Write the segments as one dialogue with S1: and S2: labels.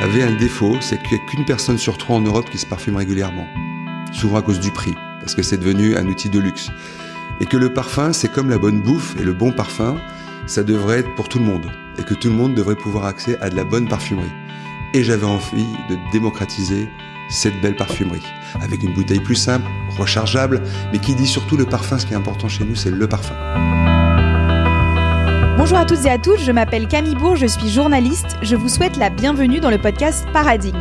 S1: avait un défaut, c'est qu'il n'y a qu'une personne sur trois en Europe qui se parfume régulièrement. Souvent à cause du prix, parce que c'est devenu un outil de luxe. Et que le parfum, c'est comme la bonne bouffe et le bon parfum, ça devrait être pour tout le monde. Et que tout le monde devrait pouvoir accéder à de la bonne parfumerie. Et j'avais envie de démocratiser cette belle parfumerie. Avec une bouteille plus simple, rechargeable, mais qui dit surtout le parfum. Ce qui est important chez nous, c'est le parfum.
S2: Bonjour à toutes et à tous, je m'appelle Camille Bourg, je suis journaliste. Je vous souhaite la bienvenue dans le podcast Paradigme.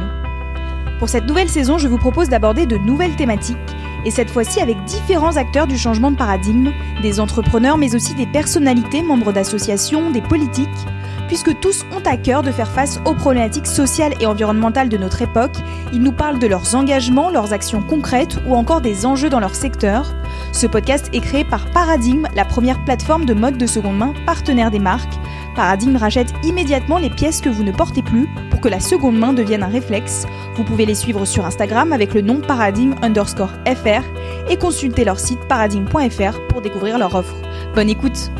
S2: Pour cette nouvelle saison, je vous propose d'aborder de nouvelles thématiques, et cette fois-ci avec différents acteurs du changement de paradigme, des entrepreneurs mais aussi des personnalités, membres d'associations, des politiques, puisque tous ont à cœur de faire face aux problématiques sociales et environnementales de notre époque. Ils nous parlent de leurs engagements, leurs actions concrètes ou encore des enjeux dans leur secteur. Ce podcast est créé par Paradigme, la première plateforme de mode de seconde main partenaire des marques. Paradigme rachète immédiatement les pièces que vous ne portez plus pour que la seconde main devienne un réflexe. Vous pouvez les suivre sur Instagram avec le nom paradigme underscore fr et consulter leur site paradigme.fr pour découvrir leur offre. Bonne écoute!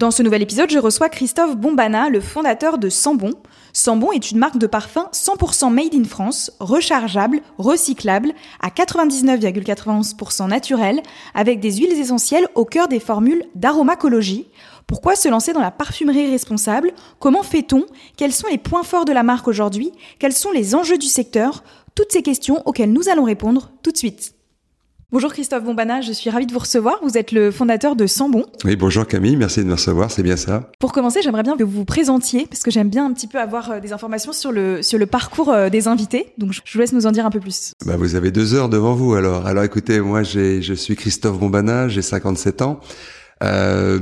S2: Dans ce nouvel épisode, je reçois Christophe Bombana, le fondateur de Sambon. Sambon est une marque de parfum 100% made in France, rechargeable, recyclable, à 99,91% naturel, avec des huiles essentielles au cœur des formules d'aromacologie. Pourquoi se lancer dans la parfumerie responsable? Comment fait-on? Quels sont les points forts de la marque aujourd'hui? Quels sont les enjeux du secteur? Toutes ces questions auxquelles nous allons répondre tout de suite. Bonjour Christophe Bombana, je suis ravie de vous recevoir. Vous êtes le fondateur de Sambon.
S1: Oui, bonjour Camille, merci de me recevoir, c'est bien ça.
S2: Pour commencer, j'aimerais bien que vous vous présentiez, parce que j'aime bien un petit peu avoir euh, des informations sur le, sur le parcours euh, des invités. Donc je vous laisse nous en dire un peu plus.
S1: Bah, vous avez deux heures devant vous alors. Alors écoutez, moi je suis Christophe Bombana, j'ai 57 ans. Euh,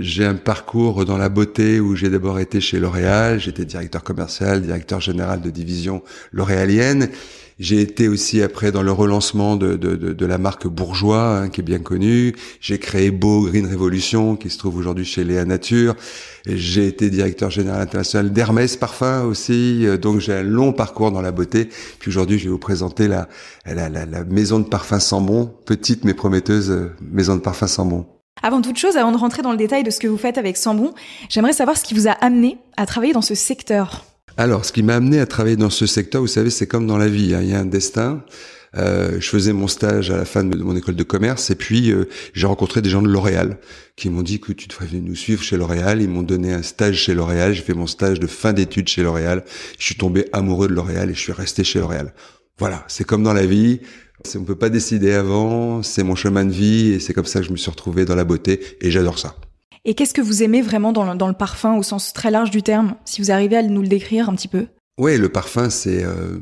S1: j'ai un parcours dans la beauté où j'ai d'abord été chez L'Oréal, j'étais directeur commercial, directeur général de division l'Oréalienne. J'ai été aussi après dans le relancement de, de, de, de la marque Bourgeois, hein, qui est bien connue. J'ai créé Beau Green Revolution, qui se trouve aujourd'hui chez Léa Nature. J'ai été directeur général international d'Hermès Parfum aussi. Donc j'ai un long parcours dans la beauté. Puis aujourd'hui, je vais vous présenter la, la, la, la maison de parfum Sambon, petite mais prometteuse euh, maison de parfum Sambon.
S2: Avant toute chose, avant de rentrer dans le détail de ce que vous faites avec Sambon, j'aimerais savoir ce qui vous a amené à travailler dans ce secteur.
S1: Alors, ce qui m'a amené à travailler dans ce secteur, vous savez, c'est comme dans la vie, hein, il y a un destin. Euh, je faisais mon stage à la fin de mon école de commerce et puis euh, j'ai rencontré des gens de L'Oréal qui m'ont dit que tu devrais venir nous suivre chez L'Oréal. Ils m'ont donné un stage chez L'Oréal. J'ai fait mon stage de fin d'études chez L'Oréal. Je suis tombé amoureux de L'Oréal et je suis resté chez L'Oréal. Voilà, c'est comme dans la vie. On peut pas décider avant. C'est mon chemin de vie et c'est comme ça que je me suis retrouvé dans la beauté et j'adore ça.
S2: Et qu'est-ce que vous aimez vraiment dans le, dans le parfum au sens très large du terme Si vous arrivez à nous le décrire un petit peu?
S1: Oui, le parfum, c'est euh,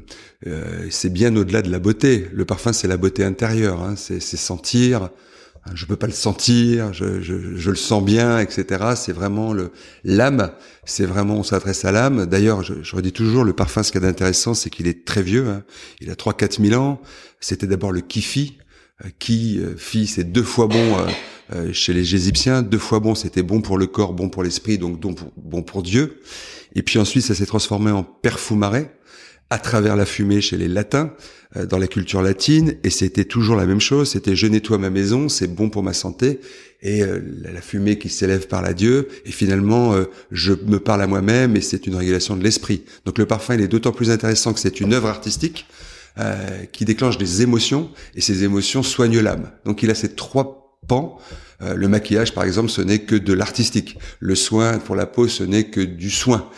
S1: euh, c'est bien au-delà de la beauté. Le parfum, c'est la beauté intérieure. Hein. C'est sentir. Je peux pas le sentir. Je, je, je le sens bien, etc. C'est vraiment le l'âme. C'est vraiment on s'adresse à l'âme. D'ailleurs, je, je redis toujours le parfum. Ce qui est intéressant, c'est qu'il est très vieux. Hein. Il a trois quatre mille ans. C'était d'abord le kifi euh, qui euh, fit c'est deux fois bon euh, chez les Égyptiens, deux fois bon, c'était bon pour le corps, bon pour l'esprit, donc bon pour, bon pour Dieu. Et puis ensuite, ça s'est transformé en perfumare à travers la fumée chez les latins, dans la culture latine, et c'était toujours la même chose, c'était je nettoie ma maison, c'est bon pour ma santé, et la fumée qui s'élève par la Dieu, et finalement je me parle à moi-même, et c'est une régulation de l'esprit. Donc le parfum, il est d'autant plus intéressant que c'est une œuvre artistique, euh, qui déclenche des émotions et ces émotions soignent l'âme. Donc il a ces trois Euh, le maquillage, par exemple, ce n'est que de l'artistique. Le soin pour la peau, ce n'est que du soin.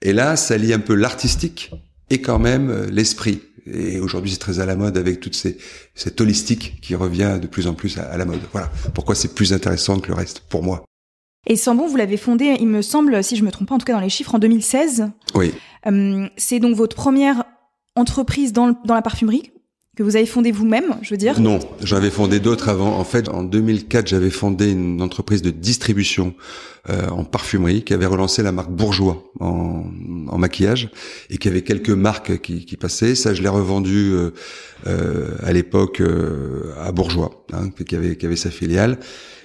S1: Et là, ça lie un peu l'artistique et quand même euh, l'esprit. Et aujourd'hui, c'est très à la mode avec toute ces, cette holistique qui revient de plus en plus à, à la mode. Voilà pourquoi c'est plus intéressant que le reste pour moi.
S2: Et Sambon, vous l'avez fondé, il me semble, si je me trompe pas, en tout cas dans les chiffres, en 2016.
S1: Oui.
S2: Euh, c'est donc votre première entreprise dans, dans la parfumerie? Que vous avez fondée vous-même, je veux dire
S1: Non, j'en avais fondé d'autres avant. En fait, en 2004, j'avais fondé une entreprise de distribution euh, en parfumerie qui avait relancé la marque Bourgeois en, en maquillage et qui avait quelques marques qui, qui passaient. Ça, je l'ai revendu euh, euh, à l'époque euh, à Bourgeois, hein, qui avait qui avait sa filiale.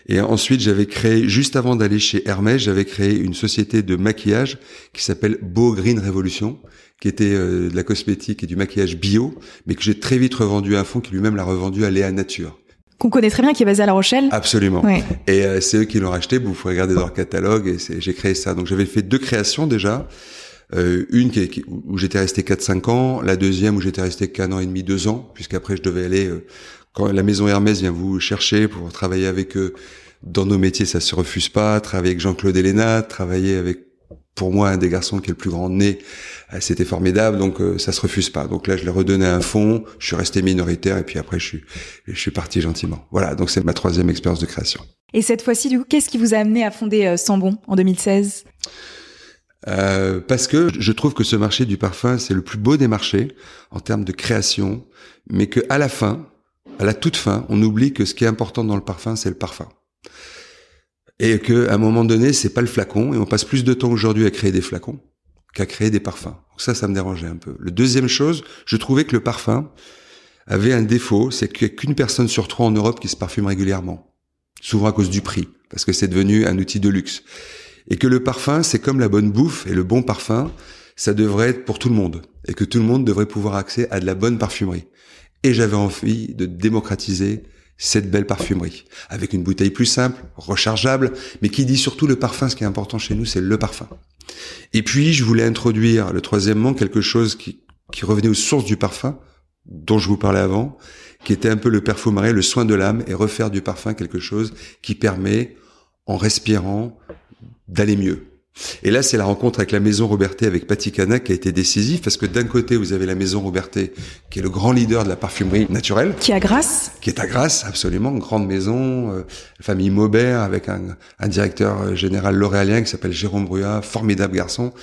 S1: Et ensuite, j'avais créé, juste avant d'aller chez Hermès, j'avais créé une société de maquillage qui s'appelle Beau Green Revolution, qui était euh, de la cosmétique et du maquillage bio, mais que j'ai très vite revendu à un fonds qui lui-même l'a revendu à Léa Nature.
S2: Qu'on connaît très bien, qui est basé à La Rochelle.
S1: Absolument. Ouais. Et euh, c'est eux qui l'ont racheté. Vous pouvez regarder dans leur catalogue. Et j'ai créé ça. Donc j'avais fait deux créations déjà. Euh, une qui, où j'étais resté 4-5 ans, la deuxième où j'étais resté qu'un an et demi, deux ans, puisqu'après je devais aller euh, quand la maison Hermès vient vous chercher pour travailler avec eux dans nos métiers, ça se refuse pas. Travailler avec Jean-Claude Héléna, travailler avec pour moi un des garçons qui est le plus grand né, euh, c'était formidable, donc ça se refuse pas. Donc là, je l'ai redonné un fond, je suis resté minoritaire et puis après, je suis, je suis parti gentiment. Voilà, donc c'est ma troisième expérience de création.
S2: Et cette fois-ci, du coup, qu'est-ce qui vous a amené à fonder Sambon en 2016
S1: euh, parce que je trouve que ce marché du parfum, c'est le plus beau des marchés en termes de création, mais que à la fin, à la toute fin, on oublie que ce qui est important dans le parfum, c'est le parfum. Et que à un moment donné, c'est pas le flacon, et on passe plus de temps aujourd'hui à créer des flacons qu'à créer des parfums. Donc ça, ça me dérangeait un peu. Le deuxième chose, je trouvais que le parfum avait un défaut, c'est qu'il n'y a qu'une personne sur trois en Europe qui se parfume régulièrement. Souvent à cause du prix, parce que c'est devenu un outil de luxe et que le parfum, c'est comme la bonne bouffe et le bon parfum, ça devrait être pour tout le monde et que tout le monde devrait pouvoir accéder à de la bonne parfumerie. Et j'avais envie de démocratiser cette belle parfumerie avec une bouteille plus simple, rechargeable, mais qui dit surtout le parfum. Ce qui est important chez nous, c'est le parfum. Et puis, je voulais introduire le troisièmement quelque chose qui, qui revenait aux sources du parfum dont je vous parlais avant, qui était un peu le perfumerie, le soin de l'âme et refaire du parfum quelque chose qui permet, en respirant, d'aller mieux. Et là, c'est la rencontre avec la maison Robertet, avec Patti Cana, qui a été décisive, parce que d'un côté, vous avez la maison Robertet, qui est le grand leader de la parfumerie naturelle.
S2: Qui est à Grasse
S1: Qui est à Grasse, absolument, grande maison, euh, famille Maubert, avec un, un directeur euh, général l'Oréalien qui s'appelle Jérôme Bruyat, formidable garçon.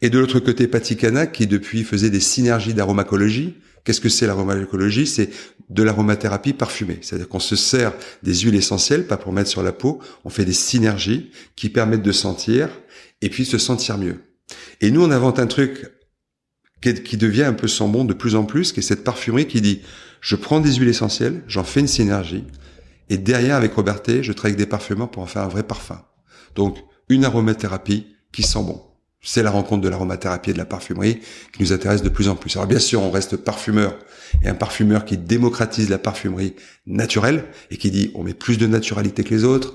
S1: Et de l'autre côté, Patti Cana, qui depuis faisait des synergies d'aromacologie, Qu'est-ce que c'est l'aromaécologie C'est de l'aromathérapie parfumée. C'est-à-dire qu'on se sert des huiles essentielles, pas pour mettre sur la peau, on fait des synergies qui permettent de sentir et puis se sentir mieux. Et nous, on invente un truc qui devient un peu sans bon de plus en plus, qui est cette parfumerie qui dit, je prends des huiles essentielles, j'en fais une synergie, et derrière, avec Robertet, je travaille avec des parfumeurs pour en faire un vrai parfum. Donc, une aromathérapie qui sent bon. C'est la rencontre de l'aromathérapie et de la parfumerie qui nous intéresse de plus en plus. Alors bien sûr, on reste parfumeur et un parfumeur qui démocratise la parfumerie naturelle et qui dit on met plus de naturalité que les autres.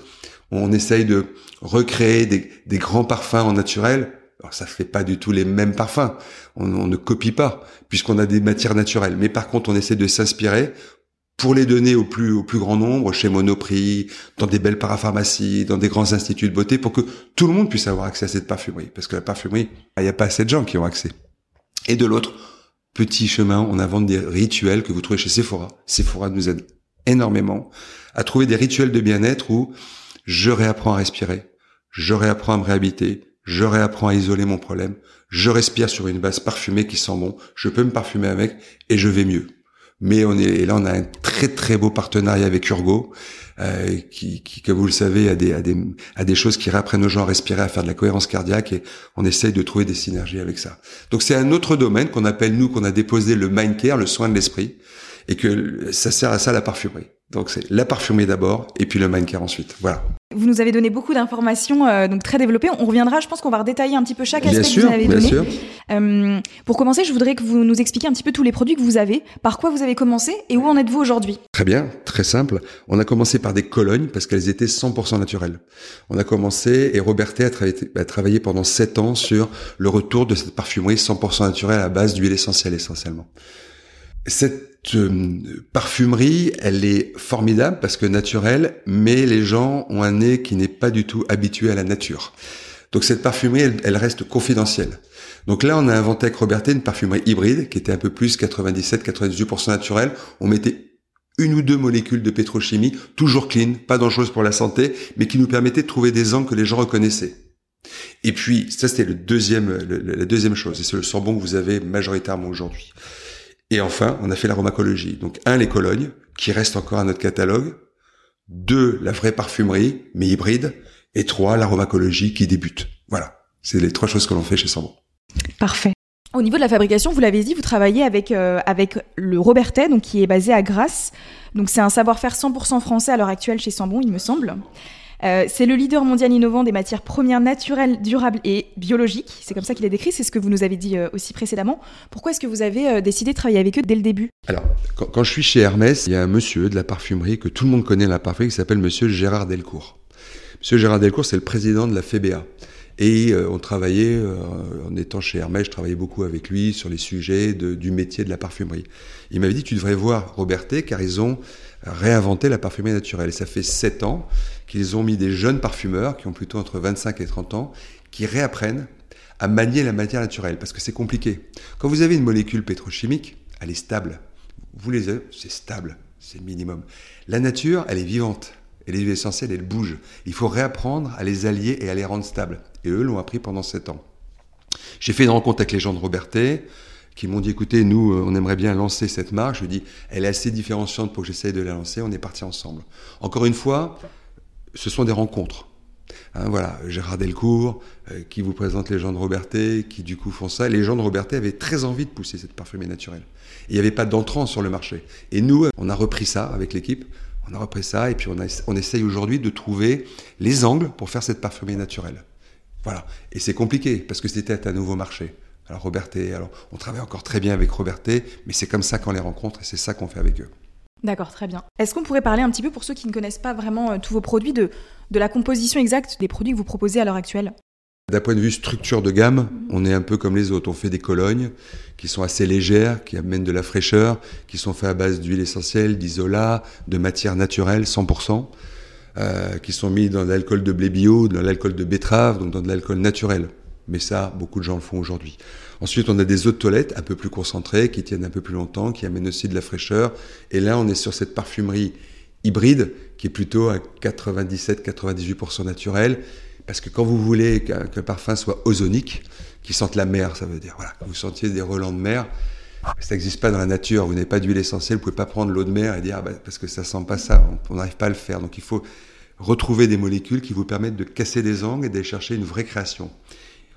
S1: On essaye de recréer des, grands parfums en naturel. Alors ça fait pas du tout les mêmes parfums. On, ne copie pas puisqu'on a des matières naturelles. Mais par contre, on essaie de s'inspirer pour les donner au plus au plus grand nombre chez Monoprix, dans des belles parapharmacies, dans des grands instituts de beauté, pour que tout le monde puisse avoir accès à cette parfumerie. Parce que la parfumerie, il n'y a pas assez de gens qui ont accès. Et de l'autre, petit chemin, on invente des rituels que vous trouvez chez Sephora. Sephora nous aide énormément à trouver des rituels de bien-être où je réapprends à respirer, je réapprends à me réhabiter, je réapprends à isoler mon problème, je respire sur une base parfumée qui sent bon, je peux me parfumer avec et je vais mieux. Mais on est et là on a un très très beau partenariat avec Urgo, euh, qui, qui, comme vous le savez, a des, a des, a des choses qui réapprennent aux gens à respirer, à faire de la cohérence cardiaque, et on essaye de trouver des synergies avec ça. Donc c'est un autre domaine qu'on appelle nous, qu'on a déposé le mind care, le soin de l'esprit, et que ça sert à ça la parfumerie. Donc c'est la parfumerie d'abord, et puis le care ensuite. Voilà.
S2: Vous nous avez donné beaucoup d'informations, euh, donc très développées. On reviendra, je pense qu'on va redétailler un petit peu chaque aspect
S1: que
S2: vous avez
S1: bien
S2: donné.
S1: Sûr.
S2: Euh, pour commencer, je voudrais que vous nous expliquiez un petit peu tous les produits que vous avez, par quoi vous avez commencé et où en êtes-vous aujourd'hui?
S1: Très bien, très simple. On a commencé par des colognes parce qu'elles étaient 100% naturelles. On a commencé et Robertet a, travaillé, a travaillé pendant 7 ans sur le retour de cette parfumerie 100% naturelle à base d'huile essentielle essentiellement. Cette euh, parfumerie, elle est formidable parce que naturelle, mais les gens ont un nez qui n'est pas du tout habitué à la nature. Donc cette parfumerie, elle, reste confidentielle. Donc là, on a inventé avec Robertet une parfumerie hybride qui était un peu plus 97-98% naturelle. On mettait une ou deux molécules de pétrochimie, toujours clean, pas dangereuse pour la santé, mais qui nous permettait de trouver des angles que les gens reconnaissaient. Et puis, ça c'était le deuxième, la deuxième chose, et c'est le sambon que vous avez majoritairement aujourd'hui. Et enfin, on a fait l'aromacologie. Donc, un, les colognes, qui restent encore à notre catalogue. Deux, la vraie parfumerie, mais hybride. Et trois, l'aromacologie qui débute. Voilà. C'est les trois choses que l'on fait chez Sambon.
S2: Parfait. Au niveau de la fabrication, vous l'avez dit, vous travaillez avec, euh, avec le Robertet, donc qui est basé à Grasse. Donc c'est un savoir-faire 100% français à l'heure actuelle chez Sambon, il me semble. Euh, c'est le leader mondial innovant des matières premières naturelles, durables et biologiques. C'est comme ça qu'il est décrit, c'est ce que vous nous avez dit euh, aussi précédemment. Pourquoi est-ce que vous avez euh, décidé de travailler avec eux dès le début?
S1: Alors, quand, je suis chez Hermès, il y a un monsieur de la parfumerie que tout le monde connaît la parfumerie qui s'appelle monsieur Gérard Delcourt. Monsieur Gérard Delcourt, c'est le président de la FEBA. Et on travaillait, en étant chez Hermès, je travaillais beaucoup avec lui sur les sujets du métier de la parfumerie. Il m'avait dit, tu devrais voir Robertet, car ils ont réinventé la parfumerie naturelle. Et ça fait sept ans qu'ils ont mis des jeunes parfumeurs, qui ont plutôt entre 25 et 30 ans, qui réapprennent à manier la matière naturelle, parce que c'est compliqué. Quand vous avez une molécule pétrochimique, elle est stable. Vous les avez, c'est stable, c'est le minimum. La nature, elle est vivante. Et les huiles essentielles, elles bougent. Il faut réapprendre à les allier et à les rendre stables. Et eux l'ont appris pendant sept ans. J'ai fait une rencontre avec les gens de Robertet qui m'ont dit écoutez, nous, euh, on aimerait bien lancer cette marque. Je dit elle est assez différenciante pour que j'essaye de la lancer. On est parti ensemble. Encore une fois, ce sont des rencontres. Hein, voilà, Gérard Delcourt, euh, qui vous présente les gens de Robertet, qui du coup font ça. Les gens de Robertet avaient très envie de pousser cette parfumerie naturelle. il n'y avait pas d'entrant sur le marché. Et nous, on a repris ça avec l'équipe. On a repris ça et puis on, on essaye aujourd'hui de trouver les angles pour faire cette parfumerie naturelle. Voilà. Et c'est compliqué parce que c'était un nouveau marché. Alors Robertet, alors on travaille encore très bien avec Robertet, mais c'est comme ça qu'on les rencontre et c'est ça qu'on fait avec eux.
S2: D'accord, très bien. Est-ce qu'on pourrait parler un petit peu, pour ceux qui ne connaissent pas vraiment euh, tous vos produits, de, de la composition exacte des produits que vous proposez à l'heure actuelle?
S1: D'un point de vue structure de gamme, on est un peu comme les autres. On fait des colognes qui sont assez légères, qui amènent de la fraîcheur, qui sont faites à base d'huile essentielle, d'isolat, de matière naturelle 100%, euh, qui sont mis dans de l'alcool de blé bio, dans l'alcool de betterave, donc dans de l'alcool naturel. Mais ça, beaucoup de gens le font aujourd'hui. Ensuite, on a des eaux de toilette un peu plus concentrées, qui tiennent un peu plus longtemps, qui amènent aussi de la fraîcheur. Et là, on est sur cette parfumerie hybride, qui est plutôt à 97-98% naturel. Parce que quand vous voulez qu'un parfum soit ozonique, qui sente la mer, ça veut dire, voilà, que vous sentiez des relents de mer, ça n'existe pas dans la nature. Vous n'avez pas d'huile essentielle, vous pouvez pas prendre l'eau de mer et dire, ah bah, parce que ça sent pas ça, on n'arrive pas à le faire. Donc il faut retrouver des molécules qui vous permettent de casser des angles et d'aller chercher une vraie création.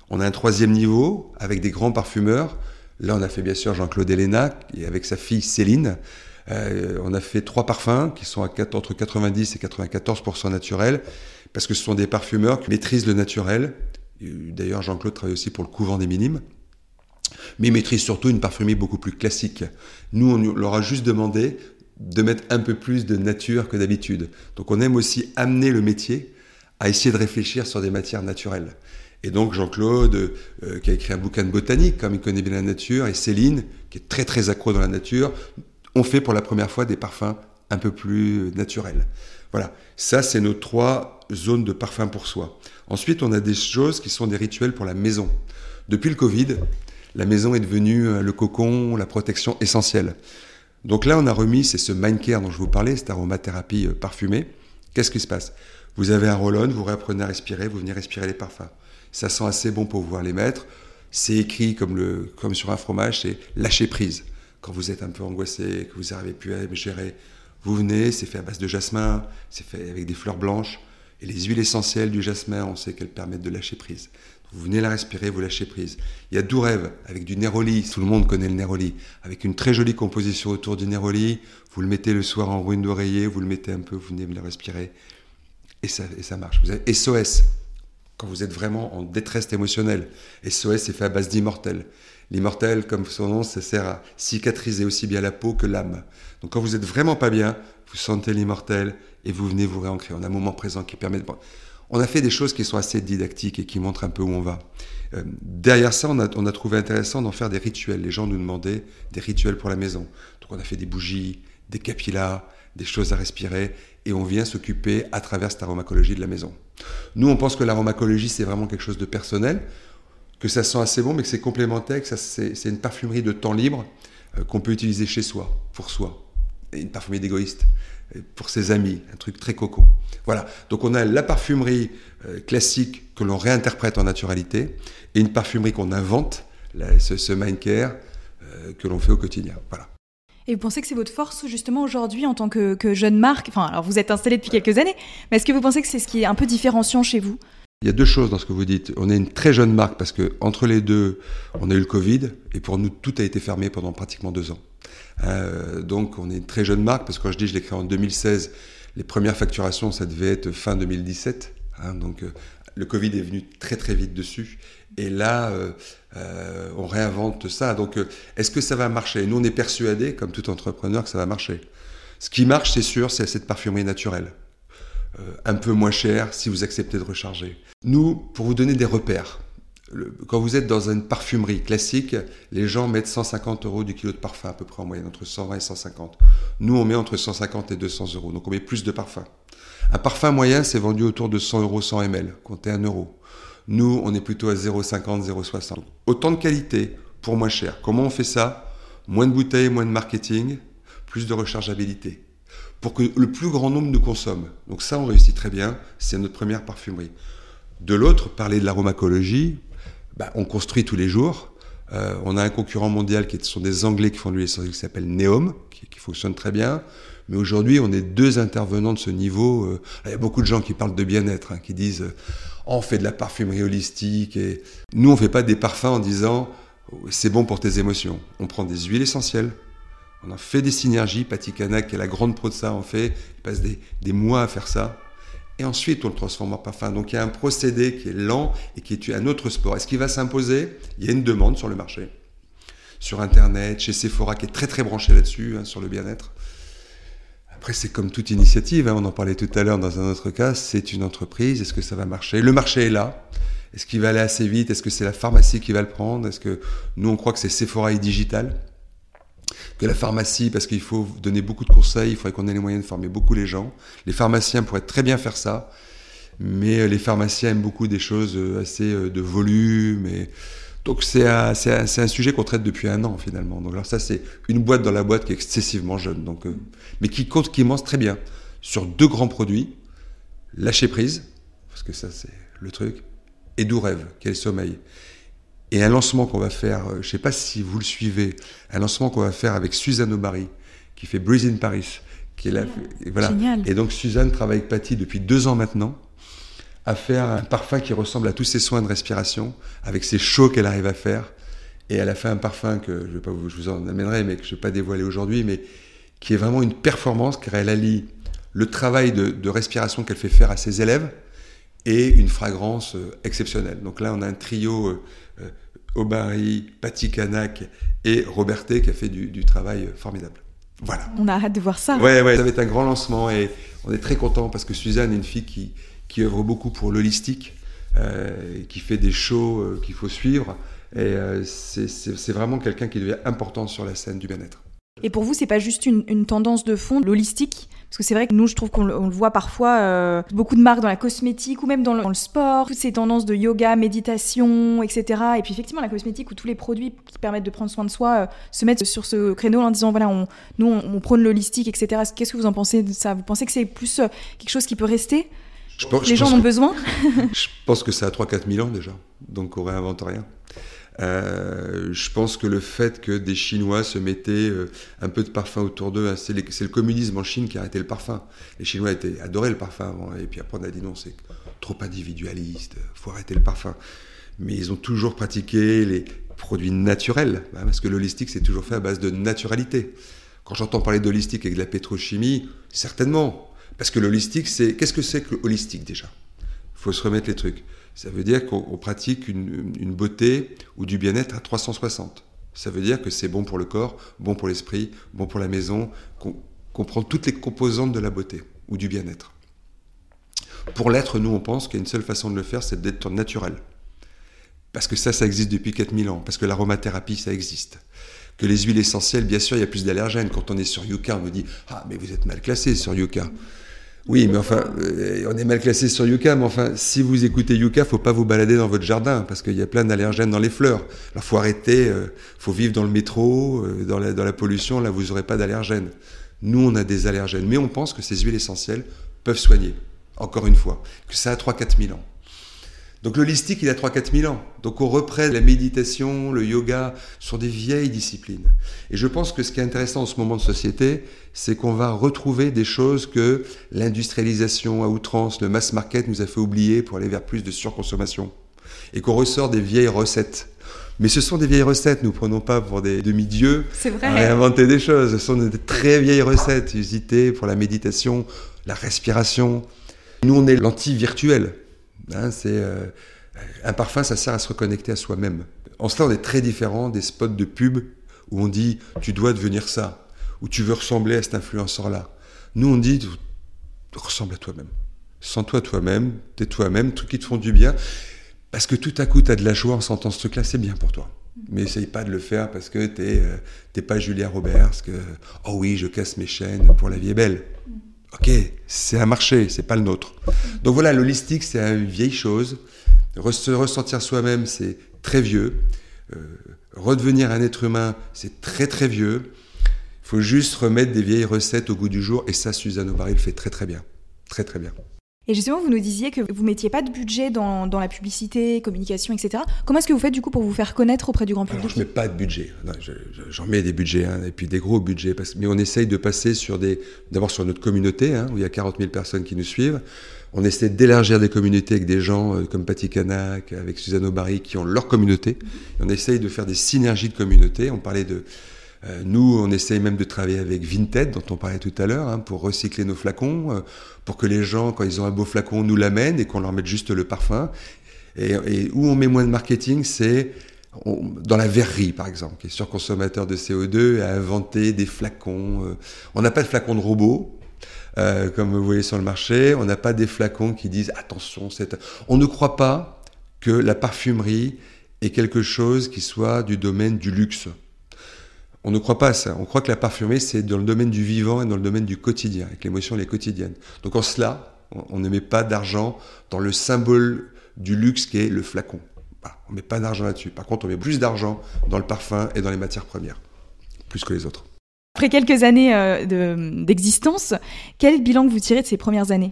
S1: On a un troisième niveau avec des grands parfumeurs. Là, on a fait bien sûr Jean-Claude Elena et avec sa fille Céline. Euh, on a fait trois parfums qui sont entre 90 et 94 naturels parce que ce sont des parfumeurs qui maîtrisent le naturel. D'ailleurs, Jean-Claude travaille aussi pour le couvent des minimes. Mais ils maîtrisent surtout une parfumerie beaucoup plus classique. Nous, on leur a juste demandé de mettre un peu plus de nature que d'habitude. Donc on aime aussi amener le métier à essayer de réfléchir sur des matières naturelles. Et donc Jean-Claude, euh, qui a écrit un bouquin de botanique, comme il connaît bien la nature, et Céline, qui est très très accro dans la nature, ont fait pour la première fois des parfums un peu plus naturels. Voilà, ça c'est nos trois zones de parfums pour soi. Ensuite, on a des choses qui sont des rituels pour la maison. Depuis le Covid, la maison est devenue euh, le cocon, la protection essentielle. Donc là, on a remis, c'est ce Mindcare dont je vous parlais, cette aromathérapie euh, parfumée. Qu'est-ce qui se passe? Vous avez un roll-on, vous réapprenez à respirer, vous venez respirer les parfums ça sent assez bon pour pouvoir les mettre. C'est écrit comme, sur un fromage, c'est lâcher prise. Quand vous êtes un peu angoissé, que vous n'arrivez plus à gérer, vous venez, c'est fait à base de jasmin, c'est fait avec des fleurs blanches. Et les huiles essentielles du jasmin, on sait qu'elles permettent de lâcher prise. Vous venez la respirer, vous lâchez prise. Il y a doux rêve avec du néroli, tout le monde connaît le néroli, avec une très jolie composition autour du néroli. Vous le mettez le soir en ruine d'oreiller, vous le mettez un peu, vous venez me le respirer. Et ça, marche. Vous SOS, quand vous êtes vraiment en détresse émotionnelle. SOS est fait à base d'immortel. L'immortel, comme son nom, ça sert à cicatriser aussi bien la peau que l'âme. Donc quand vous êtes vraiment pas bien, vous sentez l'immortel et vous venez vous réancrer. On a un moment présent qui permet de... On a fait des choses qui sont assez didactiques et qui montrent un peu où on va. Euh, derrière ça, on a, on a trouvé intéressant d'en faire des rituels. Les gens nous demandaient des rituels pour la maison. Donc on a fait des bougies, des capillas, des choses à respirer, et on vient s'occuper à travers cette aromacologie de la maison. Nous, on pense que l'aromacologie, c'est vraiment quelque chose de personnel, que ça sent assez bon, mais que c'est complémentaire, que c'est une parfumerie de temps libre euh, qu'on peut utiliser chez soi, pour soi. Et une parfumerie d'égoïste, euh, pour ses amis, un truc très coco. Voilà, donc on a la parfumerie euh, classique que l'on réinterprète en naturalité, et une parfumerie qu'on invente, ce, ce Mindcare, que l'on fait au quotidien. Voilà.
S2: Et vous pensez que c'est votre force justement aujourd'hui en tant que, jeune marque? Enfin, alors vous êtes installé depuis quelques années, mais est-ce que vous pensez que c'est ce qui est un peu différenciant chez vous?
S1: Il y a deux choses dans ce que vous dites. On est une très jeune marque parce que entre les deux, on a eu le Covid et pour nous, tout a été fermé pendant pratiquement deux ans. Euh, donc, on est une très jeune marque parce que quand je dis je l'ai créé en 2016, les premières facturations, ça devait être fin 2017. Hein, donc, euh, le Covid est venu très très vite dessus. Et là, euh, euh, on réinvente ça. Donc, euh, est-ce que ça va marcher? Nous, on est persuadés, comme tout entrepreneur, que ça va marcher. Ce qui marche, c'est sûr, c'est cette parfumerie naturelle. un peu moins cher si vous acceptez de recharger. Nous, pour vous donner des repères, quand vous êtes dans une parfumerie classique, les gens mettent 150 euros du kilo de parfum à peu près en moyenne, entre 120 et 150. Nous, on met entre 150 et 200 euros, donc on met plus de parfum. Un parfum moyen, c'est vendu autour de 100 euros 100 ml, comptez 1 euro. Nous, on est plutôt à 0,50, 0,60. Autant de qualité pour moins cher. Comment on fait ça? Moins de bouteilles, moins de marketing, plus de rechargeabilité. Pour que le plus grand nombre nous consomme. Donc ça, on réussit très bien. C'est notre première parfumerie. De l'autre, parler de l'aromacologie, bah, on construit tous les jours. Euh, on a un concurrent mondial qui sont des Anglais qui font de l'huile essentielle qui s'appelle Neom, qui, fonctionne très bien. Mais aujourd'hui, on est deux intervenants de ce niveau. Euh, il y a beaucoup de gens qui parlent de bien-être, hein, qui disent euh, on fait de la parfumerie holistique. Et nous, on fait pas des parfums en disant c'est bon pour tes émotions. On prend des huiles essentielles, on en fait des synergies. Patti qui est la grande pro de ça, en fait. Il passe des mois à faire ça et ensuite on le transforme en parfum. Donc il y a un procédé qui est lent et qui est un autre sport. Est-ce qu'il va s'imposer? Il y a une demande sur le marché, sur Internet, chez Sephora qui est très très branché là-dessus, hein, sur le bien-être. Après, c'est comme toute initiative, hein, on en parlait tout à l'heure dans un autre cas, c'est une entreprise, est-ce que ça va marcher? Le marché est là. Est-ce qu'il va aller assez vite? Est-ce que c'est la pharmacie qui va le prendre? Est-ce que nous, on croit que c'est Sephora et digital? Que la pharmacie, parce qu'il faut donner beaucoup de conseils, il faudrait qu'on ait les moyens de former beaucoup les gens. Les pharmaciens pourraient très bien faire ça, mais euh, les pharmaciens aiment beaucoup des choses euh, assez euh, de volume. Et... Donc c'est un, un, sujet qu'on traite depuis un an finalement. Donc alors ça c'est une boîte dans la boîte qui est excessivement jeune, donc, mais qui compte, qui mange très bien sur deux grands produits, lâcher prise, parce que ça c'est le truc, et doux rêve, quel sommeil. Et un lancement qu'on va faire, euh, je ne sais pas si vous le suivez, un lancement qu'on va faire avec Suzanne Aubary, qui fait Breeze in Paris. Qui est et voilà. Et donc Suzanne travaille avec Patty depuis deux ans maintenant à faire un parfum qui ressemble à tous ses soins de respiration, avec ses chauds qu'elle arrive à faire. Et elle a fait un parfum que je, vais pas vous, je vous en amènerai, mais que je ne vais pas dévoiler aujourd'hui, mais qui est vraiment une performance, car elle allie le travail de, de respiration qu'elle fait faire à ses élèves et une fragrance euh, exceptionnelle. Donc là, on a un trio euh, euh, Aubary, Patti Canac et Roberté qui a fait du, travail formidable. Voilà.
S2: On a hâte de voir ça.
S1: Ouais, ouais, ça va être un grand lancement et on est très content parce que Suzanne est une fille qui, qui œuvre beaucoup pour l'holistique, euh, qui fait des shows euh, qu'il faut suivre. Et euh, c'est vraiment quelqu'un qui devient important sur la scène du bien-être.
S2: Et pour vous, c'est pas juste une, tendance de fond, l'holistique? Parce que c'est vrai que nous, je trouve qu'on le, voit parfois, beaucoup de marques dans la cosmétique ou même dans le, sport, toutes ces tendances de yoga, méditation, etc. Et puis effectivement, la cosmétique où tous les produits qui permettent de prendre soin de soi se mettent sur ce créneau en disant, voilà, on, nous, on, prône l'holistique, etc. Qu'est-ce que vous en pensez de ça? Vous pensez que c'est plus quelque chose qui peut rester? Je pense, Les gens en ont besoin
S1: Je pense que c'est à 3-4 000 ans déjà, donc on réinvente rien. Euh, je pense que le fait que des Chinois se mettaient euh, un peu de parfum autour d'eux, hein, c'est le communisme en Chine qui a arrêté le parfum. Les Chinois étaient, adoraient le parfum avant, et puis après on a dit non, c'est trop individualiste, faut arrêter le parfum. Mais ils ont toujours pratiqué les produits naturels, hein, parce que l'holistique c'est toujours fait à base de naturalité. Quand j'entends parler d'holistique avec de la pétrochimie, certainement, parce que l'holistique c'est, qu'est-ce que c'est que l'holistique déjà? Il faut se remettre les trucs. Ça veut dire qu'on pratique une, beauté ou du bien-être à 360. Ça veut dire que c'est bon pour le corps, bon pour l'esprit, bon pour la maison, qu'on prend toutes les composantes de la beauté ou du bien-être. Pour l'être, nous, on pense qu'il y a une seule façon de le faire, c'est d'être naturel. Parce que ça, ça existe depuis 4000 ans. Parce que l'aromathérapie, ça existe. Que les huiles essentielles, bien sûr, il y a plus d'allergènes. Quand on est sur Yucca, on me dit Ah, mais vous êtes mal classé sur Yucca. Oui, mais enfin, euh, on est mal classé sur Yucca, mais enfin, si vous écoutez Yucca, faut pas vous balader dans votre jardin, parce qu'il y a plein d'allergènes dans les fleurs. Alors, faut arrêter, euh, faut vivre dans le métro, euh, dans, la, dans la pollution, là, vous aurez pas d'allergènes. Nous, on a des allergènes, mais on pense que ces huiles essentielles peuvent soigner, encore une fois, que ça a 3-4 000 ans. Donc l'holistique, il a 3-4 000 ans. Donc on reprend la méditation, le yoga, sur des vieilles disciplines. Et je pense que ce qui est intéressant en ce moment de société, c'est qu'on va retrouver des choses que l'industrialisation à outrance, le mass market nous a fait oublier pour aller vers plus de surconsommation. Et qu'on ressort des vieilles recettes. Mais ce sont des vieilles recettes, nous ne prenons pas pour des demi-dieux à réinventer des choses. Ce sont des très vieilles recettes usitées pour la méditation, la respiration. Nous, on est l'anti-virtuel. Hein, c'est euh, un parfum, ça sert à se reconnecter à soi-même. En cela, on est très différent des spots de pub où on dit tu dois devenir ça, ou tu veux ressembler à cet influenceur-là. Nous, on dit ressemble à toi-même. Sens-toi toi-même, t'es toi-même, trucs qui te font du bien. Parce que tout à coup, tu as de la joie en sentant ce truc-là, c'est bien pour toi. Mais essaye pas de le faire parce que t'es euh, pas Julia Roberts, que oh oui, je casse mes chaînes pour la vie est belle. Ok, c'est un marché, c'est pas le nôtre. Donc voilà, l'holistique, c'est une vieille chose. Se ressentir soi-même, c'est très vieux. Euh, redevenir un être humain, c'est très très vieux. Il faut juste remettre des vieilles recettes au goût du jour, et ça, Suzanne Aubary le fait très très bien. Très très bien.
S2: Et justement, vous nous disiez que vous mettiez pas de budget dans, la publicité, communication, etc. Comment est-ce que vous faites du coup pour vous faire connaître auprès du grand public
S1: Alors, Je mets pas de budget. J'en mets des budgets, hein, et puis des gros budgets. mais on essaye de passer sur des, d'abord sur notre communauté, hein, où il y a 40 000 personnes qui nous suivent. On essaie d'élargir des communautés avec des gens euh, comme Patty Canac, avec Suzanne Aubary, qui ont leur communauté. on essaye de faire des synergies de communauté. On parlait de nous, on essaye même de travailler avec Vinted, dont on parlait tout à l'heure, hein, pour recycler nos flacons, euh, pour que les gens, quand ils ont un beau flacon, nous l'amènent et qu'on leur mette juste le parfum. Et, où on met moins de marketing, c'est dans la verrerie, par exemple, qui est surconsommateur de CO2, à inventer des flacons. Euh. on n'a pas de flacons de robots, comme vous voyez sur le marché. On n'a pas des flacons qui disent attention, on ne croit pas que la parfumerie est quelque chose qui soit du domaine du luxe. On ne croit pas à ça. On croit que la parfumerie, c'est dans le domaine du vivant et dans le domaine du quotidien, avec l'émotion, les quotidiennes. Donc en cela, on ne met pas d'argent dans le symbole du luxe qui est le flacon. on ne met pas d'argent là-dessus. Par contre, on met plus d'argent dans le parfum et dans les matières premières, plus que les autres.
S2: Après quelques années euh, d'existence, quel bilan que vous tirez de ces premières années?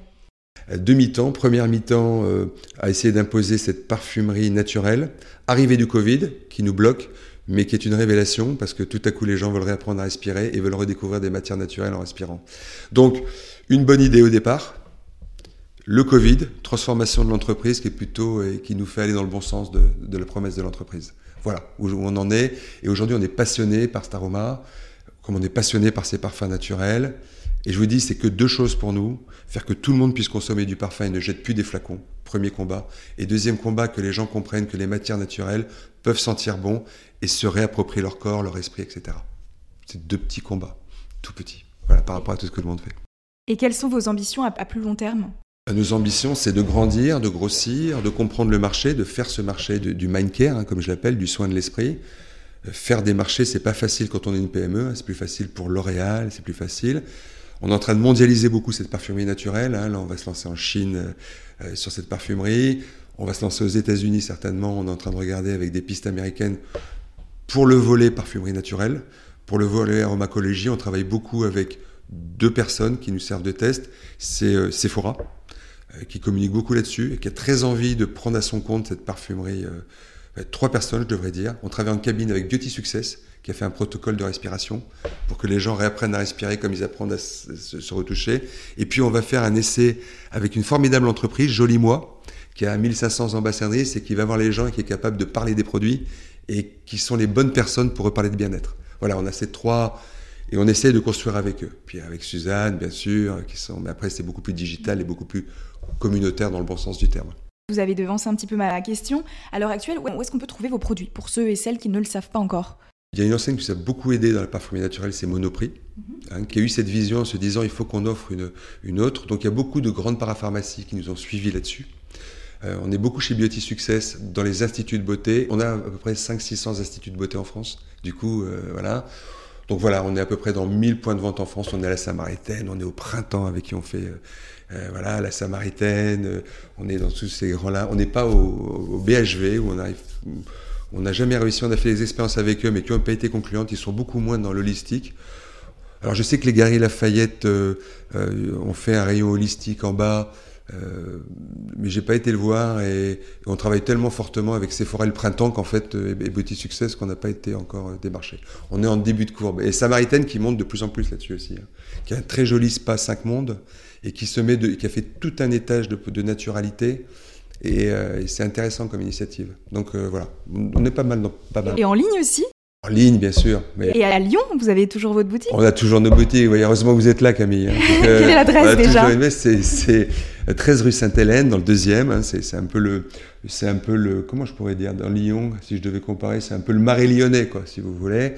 S1: Demi-temps, première mi-temps euh, à essayer d'imposer cette parfumerie naturelle. Arrivée du Covid qui nous bloque, mais qui est une révélation parce que tout à coup les gens veulent réapprendre à respirer et veulent redécouvrir des matières naturelles en respirant. Donc, une bonne idée au départ. Le Covid, transformation de l'entreprise qui est plutôt et qui nous fait aller dans le bon sens de, de la promesse de l'entreprise. Voilà où on en est. Et aujourd'hui, on est passionné par cet aroma, comme on est passionné par ces parfums naturels. Et je vous dis, c'est que deux choses pour nous faire que tout le monde puisse consommer du parfum et ne jette plus des flacons. Premier combat. Et deuxième combat, que les gens comprennent que les matières naturelles peuvent sentir bon et se réapproprier leur corps, leur esprit, etc. C'est deux petits combats, tout petits, voilà, par rapport à tout ce que le monde fait.
S2: Et quelles sont vos ambitions à, plus long terme?
S1: Nos ambitions, c'est de grandir, de grossir, de comprendre le marché, de faire ce marché du mind care, hein, comme je l'appelle, du soin de l'esprit. Euh, faire des marchés, c'est pas facile quand on est une PME, hein, c'est plus facile pour L'Oréal, c'est plus facile. On est en train de mondialiser beaucoup cette parfumerie naturelle. Hein. Là, on va se lancer en Chine euh, sur cette parfumerie. On va se lancer aux États-Unis certainement. On est en train de regarder avec des pistes américaines pour le volet parfumerie naturelle, pour le volet aromacologie, on travaille beaucoup avec deux personnes qui nous servent de test. C'est euh, Sephora, euh, qui communique beaucoup là-dessus et qui a très envie de prendre à son compte cette parfumerie. Trois personnes, je devrais dire. On travaille en cabine avec Beauty Success, qui a fait un protocole de respiration pour que les gens réapprennent à respirer comme ils apprennent à se, retoucher. Et puis on va faire un essai avec une formidable entreprise, Joli Moi, qui a 1500 ambassadrices et qui va voir les gens et qui est capable de parler des produits et qui sont les bonnes personnes pour reparler de bien-être. Voilà, on a ces trois et on essaie de construire avec eux. Puis avec Suzanne, bien sûr, qui sont, mais après c'est beaucoup plus digital et beaucoup plus communautaire dans le bon sens du terme.
S2: Vous avez devancé un petit peu ma question. À l'heure actuelle, où est-ce qu'on peut trouver vos produits pour ceux et celles qui ne le savent pas encore?
S1: Il y a une enseigne qui nous a beaucoup aidé dans la parfumerie naturelle, c'est Monoprix, mhm. hein, qui a eu cette vision en se disant il faut qu'on offre une, une autre. Donc il y a beaucoup de grandes parapharmacies qui nous ont suivis là-dessus. Euh, on est beaucoup chez Beauty Success dans les instituts de beauté. On a à peu près 500-600 instituts de beauté en France. Du coup, euh, voilà. Donc voilà, on est à peu près dans 1000 points de vente en France. On est à la Samaritaine, on est au printemps avec qui on fait euh, voilà, la Samaritaine. on est dans tous ces grands-là. On n'est pas au, BHV où on arrive. On n'a jamais réussi, on a fait des expériences avec eux, mais qui n'ont pas été concluantes. Ils sont beaucoup moins dans l'holistique. Alors je sais que les Gary Lafayette ont fait un rayon holistique en bas. Euh, mais j'ai pas été le voir et, on travaille tellement fortement avec Sephora le printemps qu'en fait, euh, et Beauty Success qu'on n'a pas été encore euh, démarché. On est en début de courbe. Et Samaritaine qui monte de plus en plus là-dessus aussi, hein. qui a un très joli spa 5 mondes et qui se met qui a fait tout un étage de naturalité. Et, c'est intéressant comme initiative. Donc voilà, on est pas mal dans pas mal.
S2: Et en ligne aussi
S1: en ligne, bien sûr.
S2: Mais... Et à Lyon, vous avez toujours votre boutique
S1: On a toujours nos boutiques. heureusement que vous êtes là, Camille. Hein.
S2: Quelle est l'adresse déjà
S1: C'est 13 rue Sainte-Hélène, dans le deuxième. Hein, c'est un peu le, c'est un peu le, comment je pourrais dire, dans Lyon, si je devais comparer, c'est un peu le marais lyonnais, quoi, si vous voulez.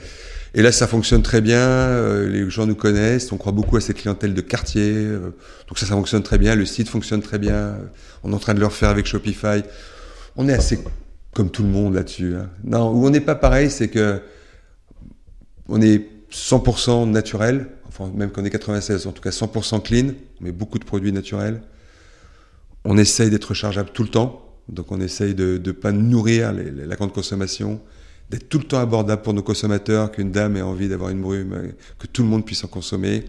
S1: Et là, ça fonctionne très bien. Euh, les gens nous connaissent. On croit beaucoup à cette clientèle de quartier. Euh, donc ça, ça fonctionne très bien. Le site fonctionne très bien. On est en train de le refaire avec Shopify. On est assez comme tout le monde là-dessus. Hein. Non, où on n'est pas pareil, c'est que on est 100% naturel. Enfin, même qu'on est 96, en tout cas 100% clean. On met beaucoup de produits naturels. On essaye d'être rechargeable tout le temps. Donc on essaye de ne pas nourrir la grande consommation d'être tout le temps abordable pour nos consommateurs, qu'une dame ait envie d'avoir une brume, que tout le monde puisse en consommer,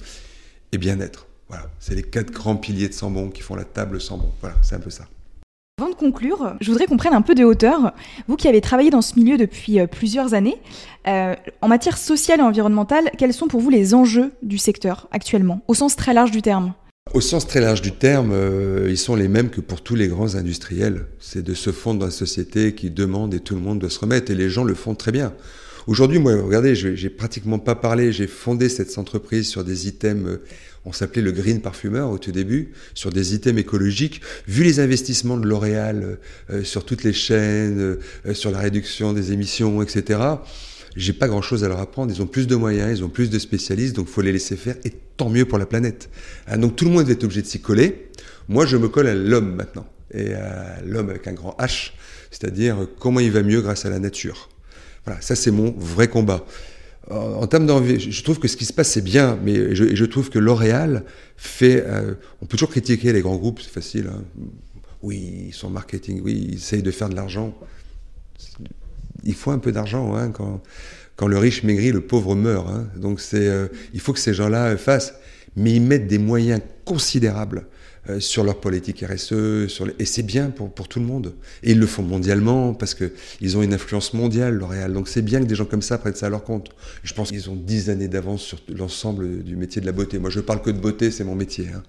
S1: et bien-être. Voilà, c'est les quatre grands piliers de Sambon qui font la table Sambon. Voilà, c'est un peu ça.
S2: Avant de conclure, je voudrais qu'on prenne un peu de hauteur. Vous qui avez travaillé dans ce milieu depuis euh, plusieurs années, euh, en matière sociale et environnementale, quels sont pour vous les enjeux du secteur actuellement, au sens très large du terme?
S1: Au sens très large du terme, euh, ils sont les mêmes que pour tous les grands industriels. C'est de se fondre dans la société qui demande et tout le monde doit se remettre. Et les gens le font très bien. Aujourd'hui, moi, regardez, j'ai pratiquement pas parlé. J'ai fondé cette entreprise sur des items, euh, on s'appelait le Green Parfumer au tout début, sur des items écologiques. Vu les investissements de L'Oréal euh, sur toutes les chaînes, sur la réduction des émissions, etc., j'ai pas grand chose à leur apprendre. Ils ont plus de moyens, ils ont plus de spécialistes, donc faut les laisser faire. Et tant mieux pour la planète. Hein, donc tout le monde être obligé de s'y coller. Moi, je me colle à l'homme maintenant. Et à l'homme avec un grand H, c'est-à-dire comment il va mieux grâce à la nature. Voilà, ça c'est mon vrai combat. En, termes d'envie, je trouve que ce qui se passe c'est bien, mais je, je trouve que L'Oréal fait. Euh, on peut toujours critiquer les grands groupes, c'est facile. Hein. Oui, ils sont marketing, oui, ils essayent de faire de l'argent il faut un peu d'argent hein, quand, quand le riche maigrit, le pauvre meurt. Hein. Donc c'est, euh, il faut que ces gens-là fassent, mais ils mettent des moyens considérables euh, sur leur politique RSE, et c'est bien pour, pour tout le monde. Et ils le font mondialement parce qu'ils ont une influence mondiale, L'Oréal. Donc c'est bien que des gens comme ça prennent ça à leur compte. Je pense qu'ils ont dix années d'avance sur l'ensemble du métier de la beauté. Moi, je parle que de beauté, c'est mon métier. Hein.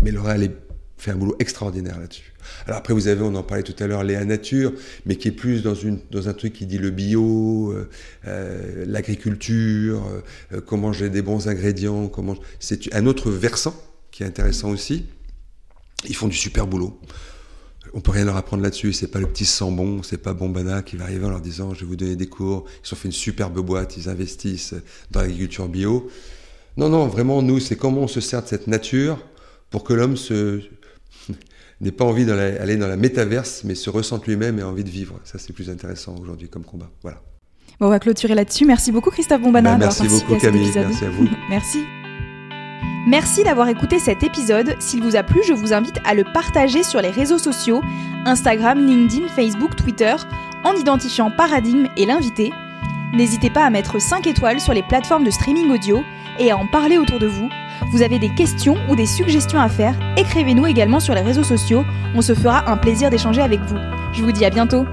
S1: Mais L'Oréal est fait un boulot extraordinaire là-dessus. Alors après, vous avez, on en parlait tout à l'heure, Léa Nature, mais qui est plus dans, une, dans un truc qui dit le bio, euh, euh, l'agriculture, euh, comment j'ai des bons ingrédients, comment... C'est un autre versant qui est intéressant aussi. Ils font du super boulot. On peut rien leur apprendre là-dessus. C'est pas le petit Sambon, c'est pas Bombana qui va arriver en leur disant je vais vous donner des cours. Ils ont fait une superbe boîte, ils investissent dans l'agriculture bio. Non, non, vraiment, nous, c'est comment on se sert de cette nature pour que l'homme se, n'ait pas envie d'aller dans la métaverse, mais se ressente lui-même et a envie de vivre. Ça, c'est plus intéressant aujourd'hui comme combat. Voilà.
S2: Bon, on va clôturer là-dessus. Merci beaucoup, Christophe Bombana.
S1: Bah, merci beaucoup, Camille. Merci à vous.
S2: merci. Merci d'avoir écouté cet épisode. S'il vous a plu, je vous invite à le partager sur les réseaux sociaux Instagram, LinkedIn, Facebook, Twitter, en identifiant Paradigme et l'invité. N'hésitez pas à mettre 5 étoiles sur les plateformes de streaming audio et à en parler autour de vous vous avez des questions ou des suggestions à faire, écrivez-nous également sur les réseaux sociaux, on se fera un plaisir d'échanger avec vous. Je vous dis à bientôt